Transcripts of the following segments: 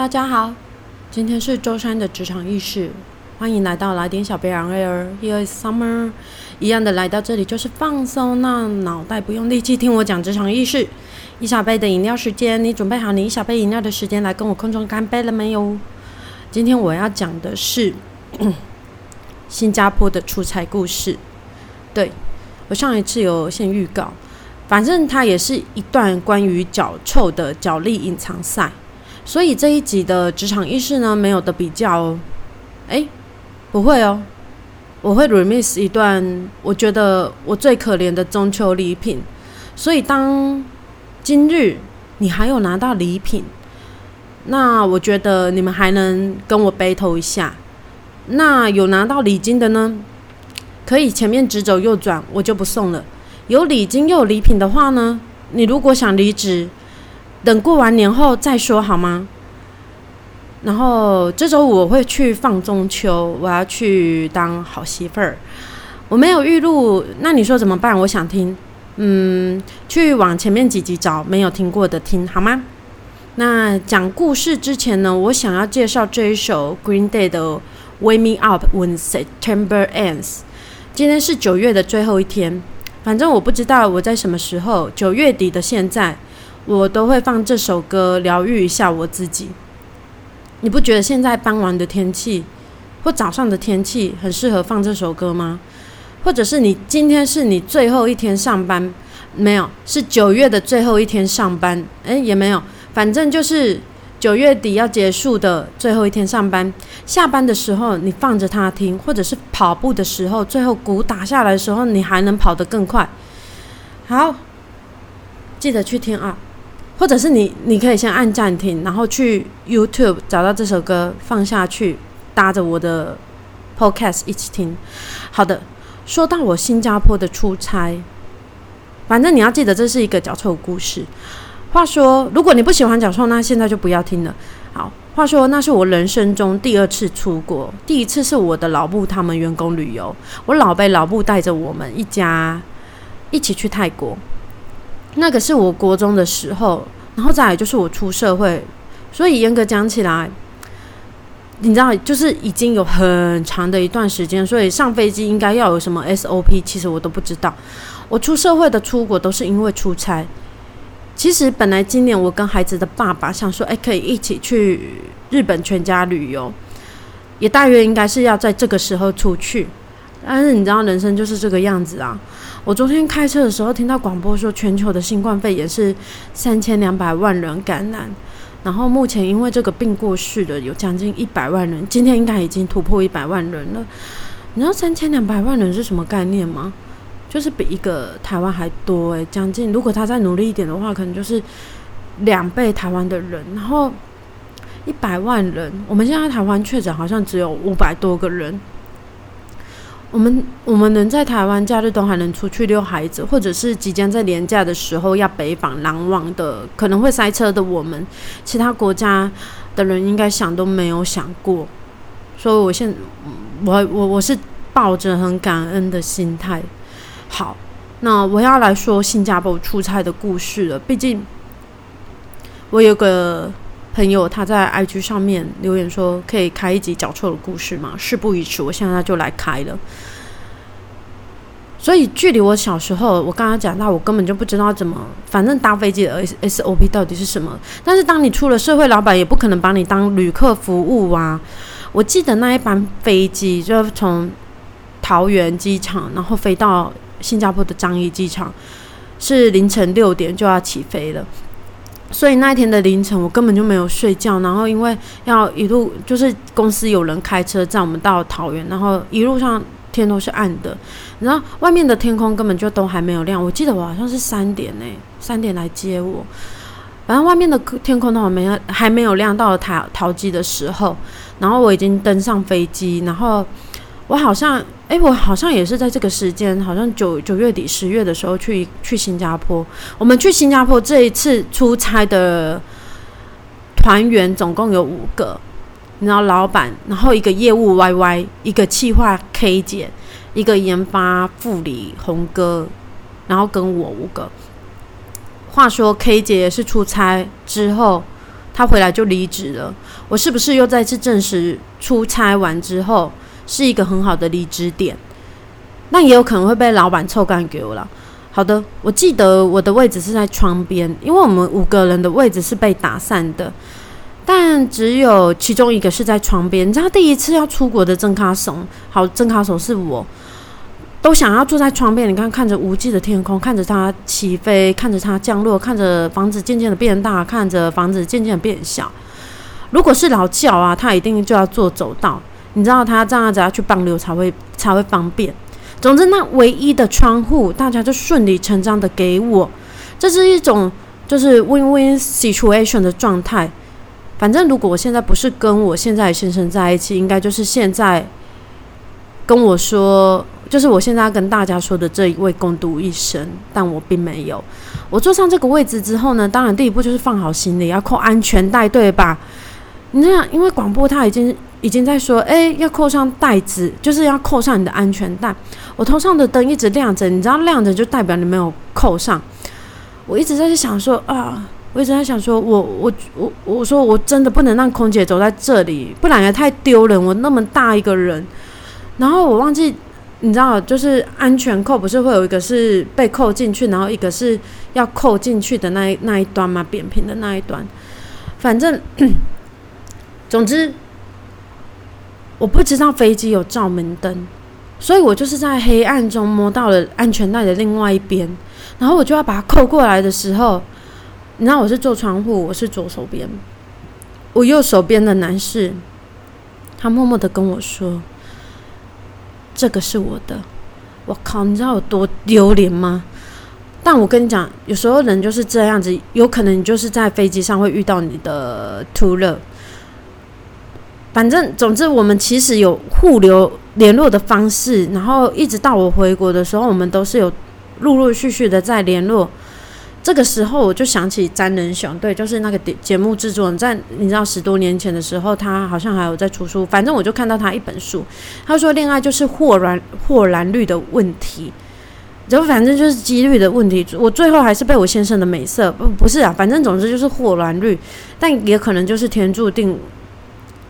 大家好，今天是周三的职场意识，欢迎来到来点小贝朗 Air Here is Summer，一样的来到这里就是放松，那脑袋不用力气听我讲职场意识。一小杯的饮料时间，你准备好你一小杯饮料的时间来跟我空中干杯了没有？今天我要讲的是 新加坡的出差故事。对我上一次有先预告，反正它也是一段关于脚臭的脚力隐藏赛。所以这一集的职场意识呢，没有的比较哦。哎，不会哦，我会 remix 一段我觉得我最可怜的中秋礼品。所以当今日你还有拿到礼品，那我觉得你们还能跟我 battle 一下。那有拿到礼金的呢，可以前面直走右转，我就不送了。有礼金又有礼品的话呢，你如果想离职。等过完年后再说好吗？然后这周我会去放中秋，我要去当好媳妇儿。我没有预录，那你说怎么办？我想听，嗯，去往前面几集找没有听过的听好吗？那讲故事之前呢，我想要介绍这一首 Green Day 的《Wake Me Up When September Ends》。今天是九月的最后一天，反正我不知道我在什么时候，九月底的现在。我都会放这首歌疗愈一下我自己。你不觉得现在傍晚的天气或早上的天气很适合放这首歌吗？或者是你今天是你最后一天上班？没有，是九月的最后一天上班。诶，也没有，反正就是九月底要结束的最后一天上班。下班的时候你放着它听，或者是跑步的时候，最后鼓打下来的时候，你还能跑得更快。好，记得去听啊。或者是你，你可以先按暂停，然后去 YouTube 找到这首歌放下去，搭着我的 Podcast 一起听。好的，说到我新加坡的出差，反正你要记得这是一个脚臭故事。话说，如果你不喜欢脚臭，那现在就不要听了。好，话说那是我人生中第二次出国，第一次是我的老部他们员工旅游，我老被老部带着我们一家一起去泰国。那个是我国中的时候，然后再来就是我出社会，所以严格讲起来，你知道，就是已经有很长的一段时间，所以上飞机应该要有什么 SOP，其实我都不知道。我出社会的出国都是因为出差。其实本来今年我跟孩子的爸爸想说，哎，可以一起去日本全家旅游，也大约应该是要在这个时候出去。但是你知道，人生就是这个样子啊！我昨天开车的时候听到广播说，全球的新冠肺炎是三千两百万人感染，然后目前因为这个病过世的有将近一百万人，今天应该已经突破一百万人了。你知道三千两百万人是什么概念吗？就是比一个台湾还多诶，将近。如果他再努力一点的话，可能就是两倍台湾的人。然后一百万人，我们现在台湾确诊好像只有五百多个人。我们我们能在台湾假日都还能出去遛孩子，或者是即将在年假的时候要北访南往的，可能会塞车的我们，其他国家的人应该想都没有想过。所以，我现我我我是抱着很感恩的心态。好，那我要来说新加坡出差的故事了。毕竟我有个。朋友他在 IG 上面留言说：“可以开一集脚臭的故事吗？”事不宜迟，我现在就来开了。所以距离我小时候，我刚刚讲到，我根本就不知道怎么，反正搭飞机的 SOP 到底是什么。但是当你出了社会，老板也不可能把你当旅客服务啊。我记得那一班飞机就从桃园机场，然后飞到新加坡的樟宜机场，是凌晨六点就要起飞了。所以那一天的凌晨，我根本就没有睡觉。然后因为要一路就是公司有人开车载我们到桃园，然后一路上天都是暗的，然后外面的天空根本就都还没有亮。我记得我好像是三点呢，三点来接我。反正外面的天空都还没还没有亮，到了桃桃机的时候，然后我已经登上飞机，然后。我好像，哎，我好像也是在这个时间，好像九九月底十月的时候去去新加坡。我们去新加坡这一次出差的团员总共有五个，然后老板，然后一个业务 Y Y，一个企划 K 姐，一个研发副理红哥，然后跟我五个。话说 K 姐也是出差之后。他回来就离职了。我是不是又再次证实出差完之后是一个很好的离职点？那也有可能会被老板臭干给我了。好的，我记得我的位置是在窗边，因为我们五个人的位置是被打散的，但只有其中一个是在窗边。你知道，第一次要出国的郑卡手，好，郑卡手是我，都想要坐在窗边。你看，看着无际的天空，看着它起飞，看着它降落，看着房子渐渐的变大，看着房子渐渐的变小。如果是老教啊，他一定就要坐走道，你知道，他这样子要去帮流才会才会方便。总之，那唯一的窗户，大家就顺理成章的给我，这是一种就是 win-win situation 的状态。反正如果我现在不是跟我现在先生在一起，应该就是现在跟我说，就是我现在跟大家说的这一位共度一生，但我并没有。我坐上这个位置之后呢，当然第一步就是放好行李，要扣安全带，对吧？你这样，因为广播它已经。已经在说，哎，要扣上带子，就是要扣上你的安全带。我头上的灯一直亮着，你知道亮着就代表你没有扣上。我一直在想说啊，我一直在想说，我我我我说我真的不能让空姐走在这里，不然也太丢人。我那么大一个人，然后我忘记，你知道，就是安全扣不是会有一个是被扣进去，然后一个是要扣进去的那一那一端嘛，扁平的那一端。反正，总之。我不知道飞机有照明灯，所以我就是在黑暗中摸到了安全带的另外一边，然后我就要把它扣过来的时候，你知道我是坐窗户，我是左手边，我右手边的男士，他默默的跟我说：“这个是我的。”我靠，你知道有多丢脸吗？但我跟你讲，有时候人就是这样子，有可能你就是在飞机上会遇到你的突勒。反正，总之，我们其实有互留联络的方式，然后一直到我回国的时候，我们都是有陆陆续续的在联络。这个时候，我就想起詹仁雄，对，就是那个节目制作人，在你知道十多年前的时候，他好像还有在出书。反正我就看到他一本书，他说恋爱就是或然或然率的问题，就反正就是几率的问题。我最后还是被我先生的美色不不是啊，反正总之就是或然率，但也可能就是天注定。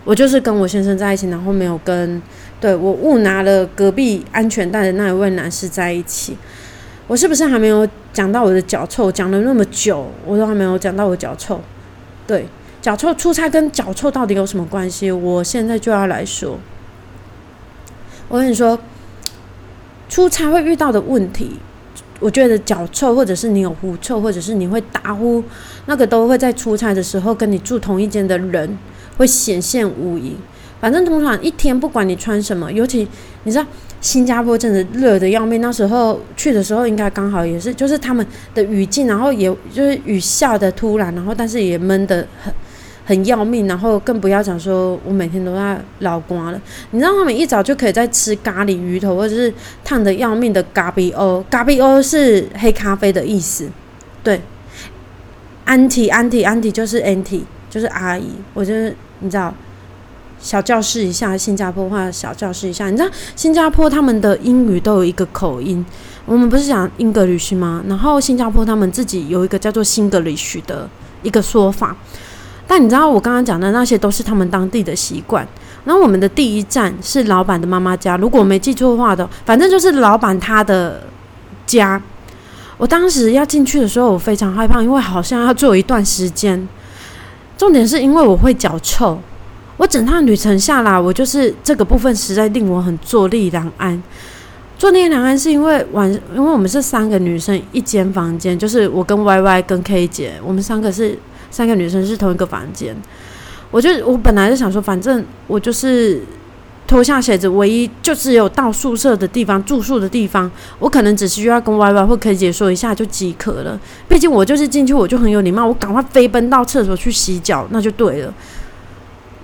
我就是跟我先生在一起，然后没有跟对我误拿了隔壁安全带的那一位男士在一起。我是不是还没有讲到我的脚臭？讲了那么久，我都还没有讲到我脚臭。对，脚臭出差跟脚臭到底有什么关系？我现在就要来说。我跟你说，出差会遇到的问题，我觉得脚臭，或者是你有狐臭，或者是你会打呼，那个都会在出差的时候跟你住同一间的人。会显现无疑。反正通常一天不管你穿什么，尤其你知道新加坡真的热的要命。那时候去的时候应该刚好也是，就是他们的雨季，然后也就是雨下的突然，然后但是也闷的很很要命。然后更不要讲说我每天都在老瓜了。你知道他们一早就可以在吃咖喱鱼头，或者是烫的要命的咖比欧。咖比欧是黑咖啡的意思，对。安提安提安提就是 anti 就是阿姨，我就是。你知道，小教室一下新加坡话，小教室一下。你知道新加坡他们的英语都有一个口音，我们不是讲英格里须吗？然后新加坡他们自己有一个叫做新格里须的一个说法。但你知道我刚刚讲的那些都是他们当地的习惯。然后我们的第一站是老板的妈妈家，如果我没记错的话的，反正就是老板他的家。我当时要进去的时候，我非常害怕，因为好像要坐一段时间。重点是因为我会脚臭，我整趟旅程下来，我就是这个部分实在令我很坐立难安。坐立难安是因为晚，因为我们是三个女生一间房间，就是我跟 Y Y 跟 K 姐，我们三个是三个女生是同一个房间。我就我本来就想说，反正我就是。脱下鞋子，唯一就只有到宿舍的地方住宿的地方，我可能只需要跟 Y Y 或 K 姐说一下就即可了。毕竟我就是进去我就很有礼貌，我赶快飞奔到厕所去洗脚，那就对了。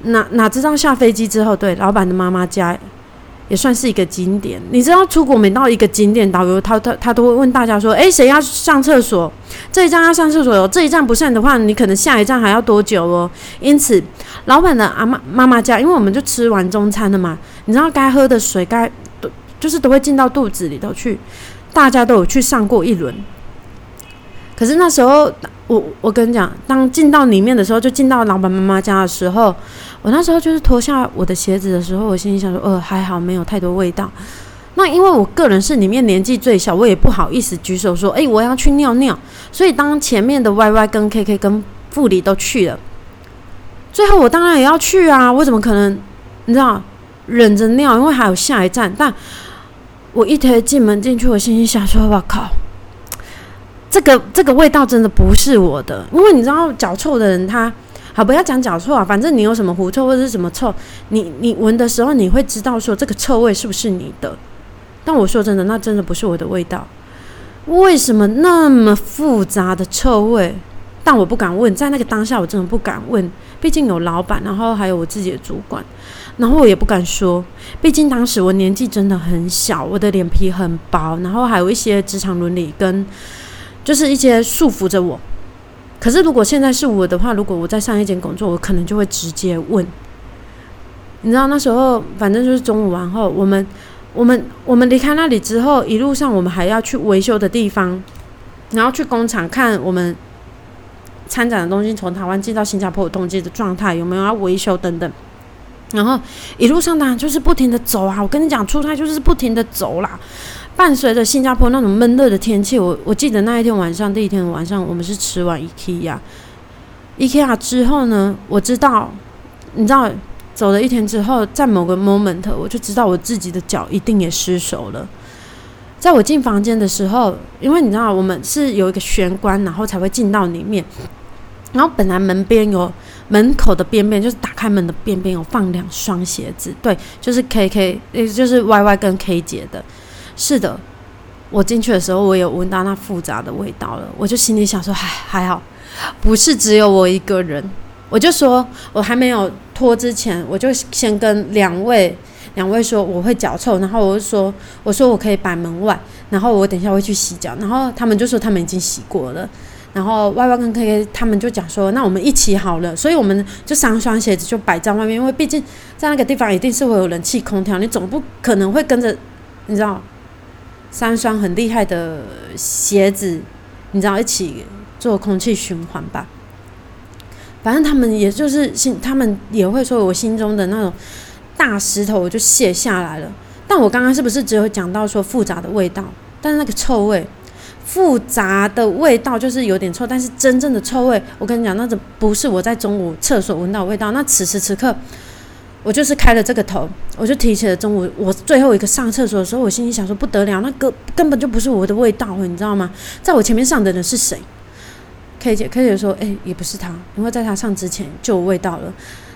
哪哪知道下飞机之后，对老板的妈妈家。也算是一个景点。你知道，出国每到一个景点，导游他他他都会问大家说：“诶，谁要上厕所？这一站要上厕所哦。这一站不上的话，你可能下一站还要多久哦？”因此，老板的阿妈妈妈家，因为我们就吃完中餐了嘛，你知道该喝的水该都就是都会进到肚子里头去，大家都有去上过一轮。可是那时候，我我跟你讲，当进到里面的时候，就进到老板妈妈家的时候，我那时候就是脱下我的鞋子的时候，我心里想说，呃，还好没有太多味道。那因为我个人是里面年纪最小，我也不好意思举手说，哎，我要去尿尿。所以当前面的 Y Y 跟 K K 跟副理都去了，最后我当然也要去啊！我怎么可能，你知道，忍着尿，因为还有下一站。但我一推进门进去，我心里想说，我靠！这个这个味道真的不是我的，因为你知道脚臭的人，他好不要讲脚臭啊，反正你有什么狐臭或者是什么臭，你你闻的时候你会知道说这个臭味是不是你的。但我说真的，那真的不是我的味道。为什么那么复杂的臭味？但我不敢问，在那个当下我真的不敢问，毕竟有老板，然后还有我自己的主管，然后我也不敢说，毕竟当时我年纪真的很小，我的脸皮很薄，然后还有一些职场伦理跟。就是一些束缚着我，可是如果现在是我的话，如果我在上一间工作，我可能就会直接问。你知道那时候，反正就是中午完后，我们、我们、我们离开那里之后，一路上我们还要去维修的地方，然后去工厂看我们参展的东西从台湾进到新加坡的东西的状态有没有要维修等等。然后一路上当然就是不停的走啊，我跟你讲，出差就是不停的走啦。伴随着新加坡那种闷热的天气，我我记得那一天晚上，第一天晚上我们是吃完 IKEA，IKEA 之后呢，我知道，你知道，走了一天之后，在某个 moment，我就知道我自己的脚一定也失手了。在我进房间的时候，因为你知道我们是有一个玄关，然后才会进到里面，然后本来门边有门口的边边，就是打开门的边边有放两双鞋子，对，就是 KK，也就是 YY 跟 K 姐的。是的，我进去的时候，我有闻到那复杂的味道了。我就心里想说，还还好，不是只有我一个人。我就说，我还没有脱之前，我就先跟两位两位说我会脚臭，然后我就说，我说我可以摆门外，然后我等一下会去洗脚，然后他们就说他们已经洗过了，然后 Y Y 跟 K K 他们就讲说，那我们一起好了，所以我们就三双鞋子就摆在外面，因为毕竟在那个地方一定是会有冷气空调，你总不可能会跟着，你知道。三双很厉害的鞋子，你知道一起做空气循环吧？反正他们也就是心，他们也会说，我心中的那种大石头我就卸下来了。但我刚刚是不是只有讲到说复杂的味道？但是那个臭味，复杂的味道就是有点臭，但是真正的臭味，我跟你讲，那种不是我在中午厕所闻到味道。那此时此刻。我就是开了这个头，我就提起了中午我最后一个上厕所的时候，我心里想说不得了，那个根本就不是我的味道，你知道吗？在我前面上的人是谁？K 姐，K 姐说，哎，也不是他，因为在他上之前就有味道了。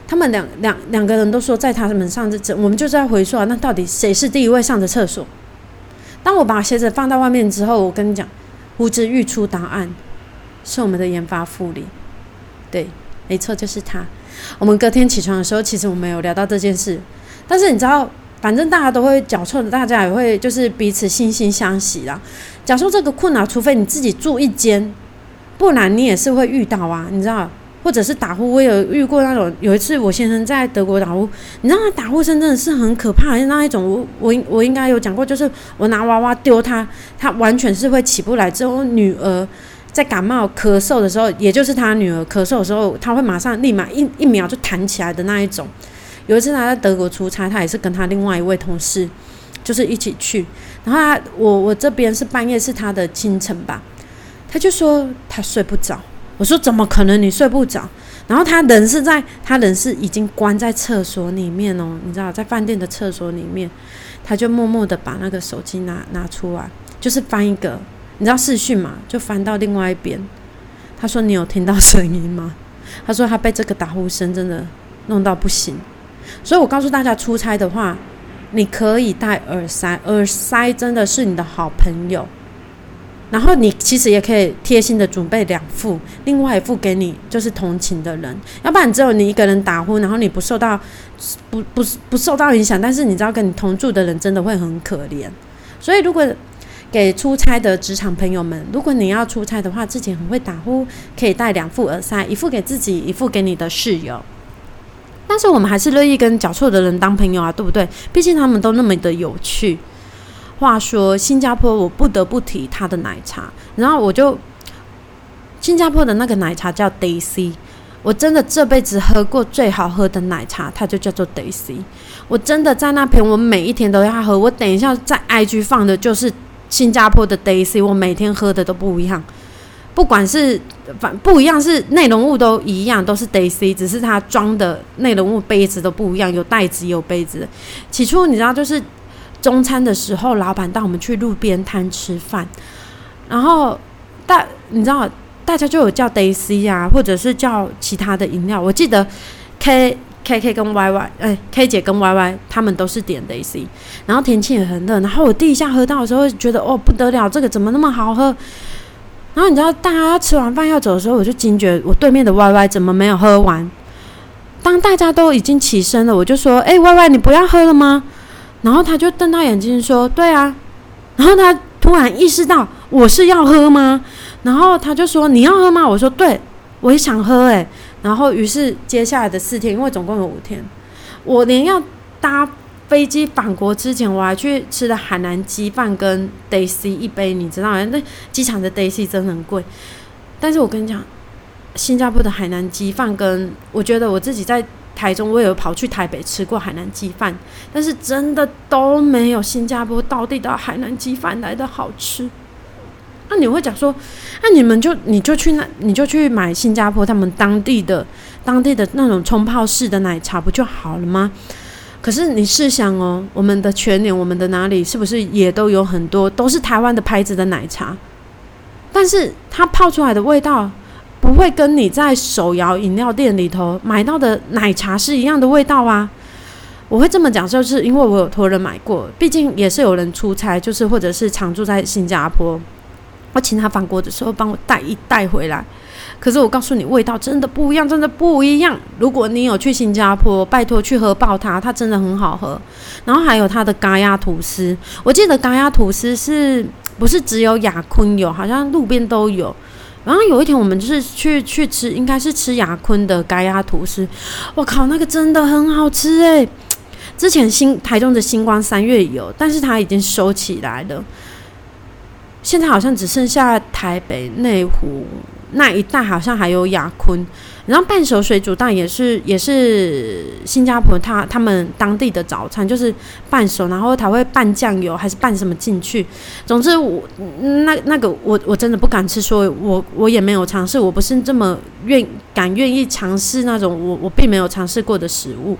他们两两两个人都说在他们上之前，我们就在回说，那到底谁是第一位上的厕所？当我把鞋子放到外面之后，我跟你讲，呼之欲出答案，是我们的研发副理，对，没错，就是他。我们隔天起床的时候，其实我们有聊到这件事，但是你知道，反正大家都会脚臭，大家也会就是彼此惺惺相惜啦。假说这个困扰，除非你自己住一间，不然你也是会遇到啊，你知道？或者是打呼，我有遇过那种，有一次我先生在德国打呼，你知道他打呼声真的是很可怕，那一种，我我我应该有讲过，就是我拿娃娃丢他，他完全是会起不来。之后女儿。在感冒咳嗽的时候，也就是他女儿咳嗽的时候，他会马上立马一一秒就弹起来的那一种。有一次他在德国出差，他也是跟他另外一位同事，就是一起去。然后他我我这边是半夜，是他的清晨吧，他就说他睡不着。我说怎么可能你睡不着？然后他人是在他人是已经关在厕所里面哦，你知道在饭店的厕所里面，他就默默的把那个手机拿拿出来，就是翻一个。你知道视讯嘛？就翻到另外一边。他说：“你有听到声音吗？” 他说：“他被这个打呼声真的弄到不行。”所以我告诉大家，出差的话，你可以戴耳塞，耳塞真的是你的好朋友。然后你其实也可以贴心的准备两副，另外一副给你就是同情的人，要不然只有你一个人打呼，然后你不受到不不不受到影响，但是你知道跟你同住的人真的会很可怜。所以如果给出差的职场朋友们，如果你要出差的话，自己很会打呼，可以带两副耳塞，一副给自己，一副给你的室友。但是我们还是乐意跟脚臭的人当朋友啊，对不对？毕竟他们都那么的有趣。话说新加坡，我不得不提他的奶茶。然后我就新加坡的那个奶茶叫 Daisy，我真的这辈子喝过最好喝的奶茶，它就叫做 Daisy。我真的在那边，我每一天都要喝。我等一下在 IG 放的就是新加坡的 Daisy，我每天喝的都不一样。不管是反不一样，是内容物都一样，都是 Daisy，只是它装的内容物杯子都不一样，有袋子有杯子。起初你知道，就是中餐的时候，老板带我们去路边摊吃饭，然后大你知道。大家就有叫 Daisy 啊，或者是叫其他的饮料。我记得 K K K 跟 Y Y，哎，K 姐跟 Y Y 他们都是点 Daisy。然后天气也很热，然后我第一下喝到的时候，觉得哦不得了，这个怎么那么好喝？然后你知道，大家吃完饭要走的时候，我就惊觉我对面的 Y Y 怎么没有喝完？当大家都已经起身了，我就说：“哎，Y Y，你不要喝了吗？”然后他就瞪大眼睛说：“对啊。”然后他突然意识到我是要喝吗？然后他就说：“你要喝吗？”我说：“对，我也想喝。”诶。然后于是接下来的四天，因为总共有五天，我连要搭飞机返国之前，我还去吃了海南鸡饭跟 Daisy 一杯，你知道吗？那机场的 Daisy 真的很贵。但是我跟你讲，新加坡的海南鸡饭跟我觉得我自己在台中，我有跑去台北吃过海南鸡饭，但是真的都没有新加坡到地的海南鸡饭来的好吃。那你会讲说，那你们就你就去那你就去买新加坡他们当地的当地的那种冲泡式的奶茶不就好了吗？可是你试想哦，我们的全年我们的哪里是不是也都有很多都是台湾的牌子的奶茶？但是它泡出来的味道不会跟你在手摇饮料店里头买到的奶茶是一样的味道啊！我会这么讲，就是因为我有托人买过，毕竟也是有人出差，就是或者是常住在新加坡。我请他返国的时候帮我带一袋回来，可是我告诉你，味道真的不一样，真的不一样。如果你有去新加坡，拜托去喝爆它，它真的很好喝。然后还有它的咖鸭吐司，我记得咖鸭吐司是不是只有雅坤有？好像路边都有。然后有一天我们就是去去吃，应该是吃雅坤的咖鸭吐司。我靠，那个真的很好吃诶。之前新台中的星光三月有，但是它已经收起来了。现在好像只剩下台北内湖那一带，好像还有雅坤。然后半熟水煮蛋也是也是新加坡他他们当地的早餐，就是半熟，然后他会拌酱油还是拌什么进去。总之我那那个我我真的不敢吃，所以我我也没有尝试。我不是这么愿敢愿意尝试那种我我并没有尝试过的食物。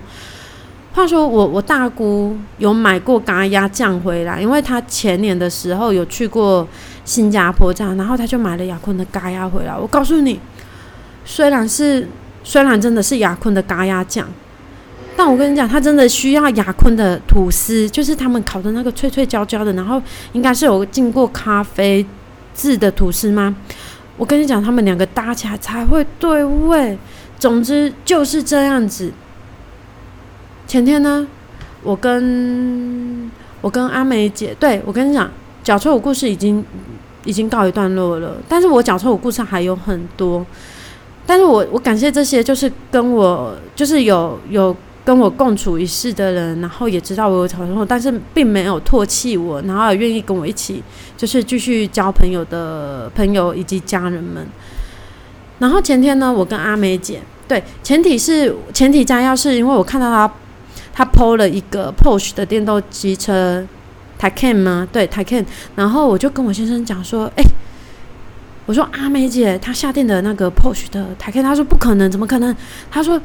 话说我我大姑有买过咖鸭酱回来，因为她前年的时候有去过新加坡这样，然后她就买了雅坤的咖鸭回来。我告诉你，虽然是虽然真的是雅坤的咖鸭酱，但我跟你讲，它真的需要雅坤的吐司，就是他们烤的那个脆脆焦焦的，然后应该是有经过咖啡渍的吐司吗？我跟你讲，他们两个搭起来才会对味。总之就是这样子。前天呢，我跟我跟阿梅姐，对我跟你讲，脚臭的故事已经已经告一段落了。但是我脚臭的故事还有很多，但是我我感谢这些就是跟我就是有有跟我共处一室的人，然后也知道我有脚臭，但是并没有唾弃我，然后也愿意跟我一起就是继续交朋友的朋友以及家人们。然后前天呢，我跟阿梅姐，对，前提是前提加要是因为我看到她。他抛了一个 Porsche 的电动机车，Taycan 吗？对，Taycan。然后我就跟我先生讲说：“哎，我说阿梅姐，她下定的那个 Porsche 的 Taycan，他说不可能，怎么可能？他说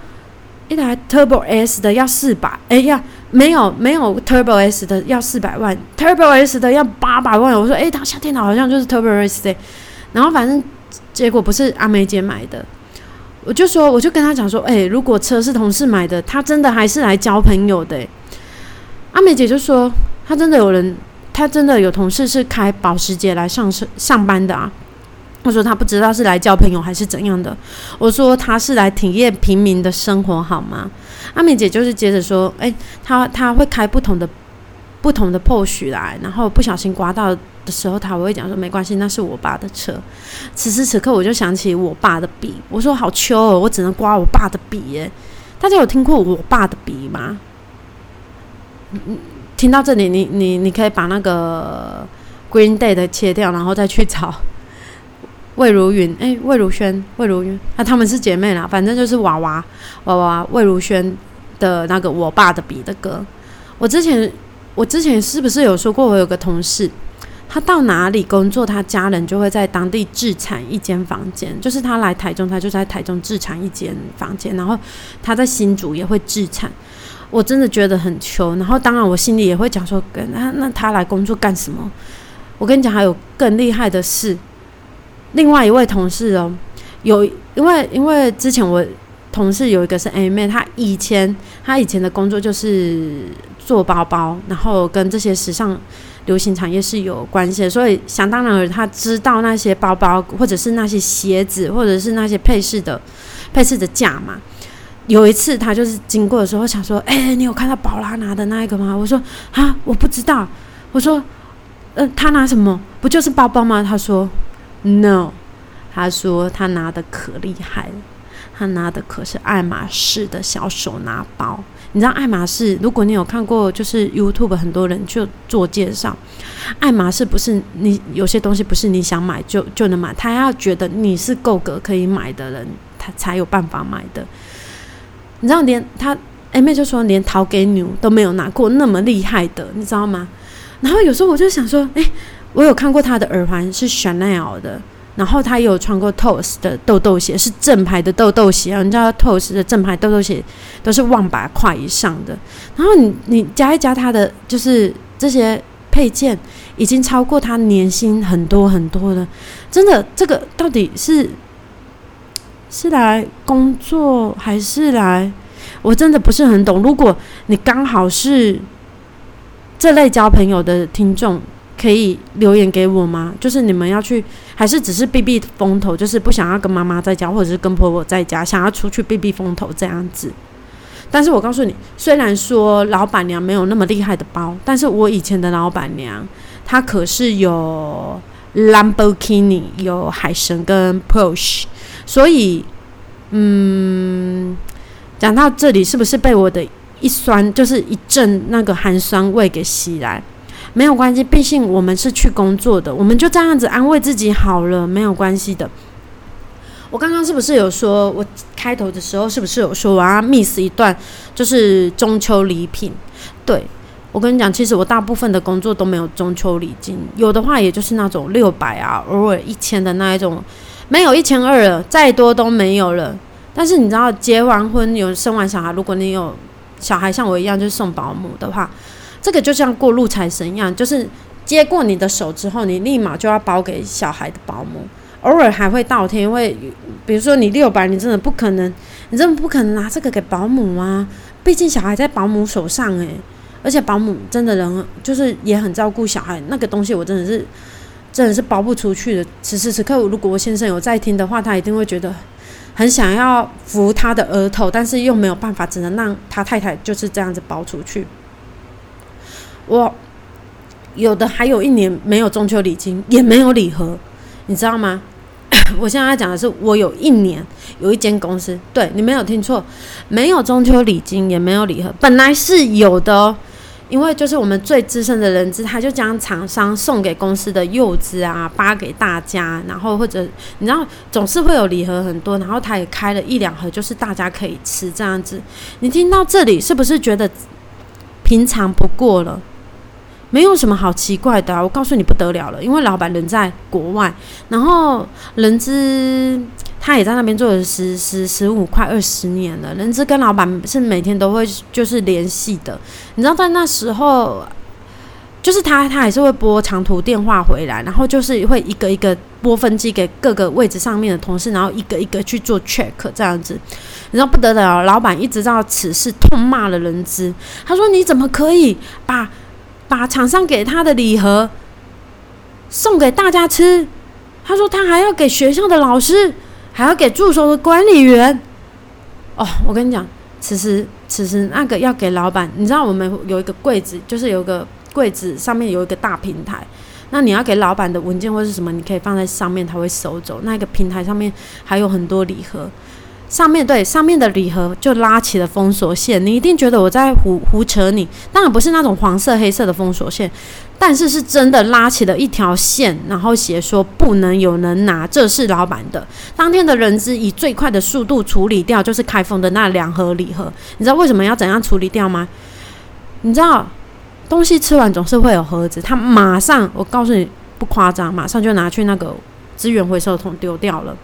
一台 Turbo S 的要四百，哎呀，没有没有 Turbo S 的要四百万，Turbo S 的要八百万。我说，哎，他下电脑好像就是 Turbo S 的。然后反正结果不是阿梅姐买的。”我就说，我就跟他讲说，哎，如果车是同事买的，他真的还是来交朋友的。阿美姐就说，他真的有人，他真的有同事是开保时捷来上上班的啊。我说他不知道是来交朋友还是怎样的。我说他是来体验平民的生活好吗？阿美姐就是接着说，哎，他他会开不同的不同的 Porsche 来，然后不小心刮到。的时候，他我会讲说没关系，那是我爸的车。此时此刻，我就想起我爸的笔，我说好秋哦，我只能刮我爸的笔耶。大家有听过我爸的笔吗？嗯听到这里，你你你可以把那个 Green Day 的切掉，然后再去找魏如云，哎，魏如萱，魏如云，那他们是姐妹啦，反正就是娃娃娃娃魏如萱的那个我爸的笔的歌。我之前我之前是不是有说过，我有个同事，他到哪里工作，他家人就会在当地置产一间房间，就是他来台中，他就在台中置产一间房间，然后他在新竹也会置产。我真的觉得很穷，然后当然我心里也会讲说，那那他来工作干什么？我跟你讲，还有更厉害的事。另外一位同事哦，有因为因为之前我同事有一个是 A 妹，她以前她以前的工作就是做包包，然后跟这些时尚流行产业是有关系的，所以想当然尔，她知道那些包包或者是那些鞋子或者是那些配饰的配饰的价嘛。有一次他就是经过的时候想说，哎，你有看到宝拉拿的那一个吗？我说啊，我不知道。我说，呃，他拿什么？不就是包包吗？他说。No，他说他拿的可厉害了，他拿的可是爱马仕的小手拿包。你知道爱马仕？如果你有看过，就是 YouTube 很多人就做介绍，爱马仕不是你有些东西不是你想买就就能买，他要觉得你是够格可以买的人，他才有办法买的。你知道，连他 A 妹就说连陶给牛都没有拿过那么厉害的，你知道吗？然后有时候我就想说，哎。我有看过他的耳环是 Chanel 的，然后他有穿过 Toes 的豆豆鞋，是正牌的豆豆鞋啊。你知道 Toes 的正牌豆豆鞋都是万把块以上的，然后你你加一加他的就是这些配件，已经超过他年薪很多很多了。真的，这个到底是是来工作还是来？我真的不是很懂。如果你刚好是这类交朋友的听众。可以留言给我吗？就是你们要去，还是只是避避风头？就是不想要跟妈妈在家，或者是跟婆婆在家，想要出去避避风头这样子。但是我告诉你，虽然说老板娘没有那么厉害的包，但是我以前的老板娘她可是有 Lamborghini、有海神跟 Porsche，所以，嗯，讲到这里，是不是被我的一酸，就是一阵那个寒酸味给袭来？没有关系，毕竟我们是去工作的，我们就这样子安慰自己好了，没有关系的。我刚刚是不是有说，我开头的时候是不是有说我要 miss 一段，就是中秋礼品？对我跟你讲，其实我大部分的工作都没有中秋礼金，有的话也就是那种六百啊，偶尔一千的那一种，没有一千二了，再多都没有了。但是你知道，结完婚有生完小孩，如果你有小孩像我一样，就是送保姆的话。这个就像过路财神一样，就是接过你的手之后，你立马就要包给小孩的保姆，偶尔还会倒贴，因为比如说你六百，你真的不可能，你真的不可能拿这个给保姆啊，毕竟小孩在保姆手上诶，而且保姆真的人就是也很照顾小孩，那个东西我真的是真的是包不出去的。此时此刻，如果我先生有在听的话，他一定会觉得很想要扶他的额头，但是又没有办法，只能让他太太就是这样子包出去。我有的还有一年没有中秋礼金，也没有礼盒，你知道吗？我现在讲的是，我有一年有一间公司，对你没有听错，没有中秋礼金，也没有礼盒，本来是有的哦。因为就是我们最资深的人资，他就将厂商送给公司的柚子啊发给大家，然后或者你知道总是会有礼盒很多，然后他也开了一两盒，就是大家可以吃这样子。你听到这里是不是觉得平常不过了？没有什么好奇怪的啊，我告诉你不得了了，因为老板人在国外，然后人资他也在那边做了十十十五快二十年了，人资跟老板是每天都会就是联系的，你知道在那时候，就是他他还是会拨长途电话回来，然后就是会一个一个拨分机给各个位置上面的同事，然后一个一个去做 check 这样子，你知道不得了，老板一直到此事痛骂了人资，他说你怎么可以把把厂商给他的礼盒送给大家吃，他说他还要给学校的老师，还要给助手的管理员。哦，我跟你讲，此时此时那个要给老板，你知道我们有一个柜子，就是有个柜子上面有一个大平台，那你要给老板的文件或是什么，你可以放在上面，他会收走。那个平台上面还有很多礼盒，上面对上面的礼盒就拉起了封锁线，你一定觉得我在胡胡扯你，当然不是那种黄色黑色的封锁线，但是是真的拉起了一条线，然后写说不能有人拿，这是老板的。当天的人资以最快的速度处理掉，就是开封的那两盒礼盒。你知道为什么要怎样处理掉吗？你知道东西吃完总是会有盒子，他马上我告诉你不夸张，马上就拿去那个资源回收桶丢掉了。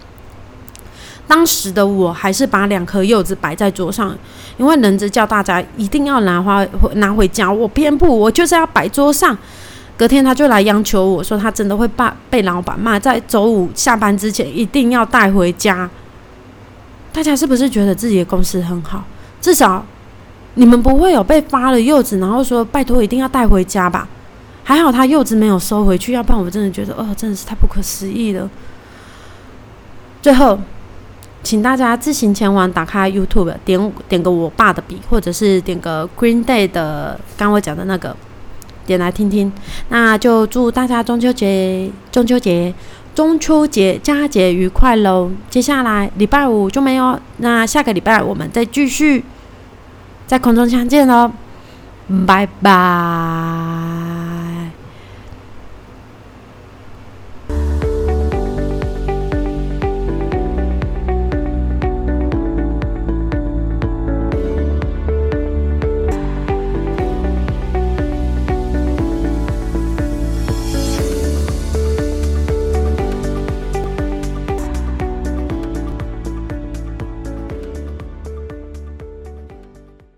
当时的我还是把两颗柚子摆在桌上，因为人子叫大家一定要拿花拿回家，我偏不，我就是要摆桌上。隔天他就来央求我说，他真的会把被老板骂，在周五下班之前一定要带回家。大家是不是觉得自己的公司很好？至少你们不会有被发了柚子，然后说拜托一定要带回家吧？还好他柚子没有收回去，要不然我真的觉得哦，真的是太不可思议了。最后。请大家自行前往，打开 YouTube，点点个我爸的笔，或者是点个 Green Day 的，刚我讲的那个，点来听听。那就祝大家中秋节、中秋节、中秋节佳节愉快喽！接下来礼拜五就没有，那下个礼拜我们再继续在空中相见喽，拜拜。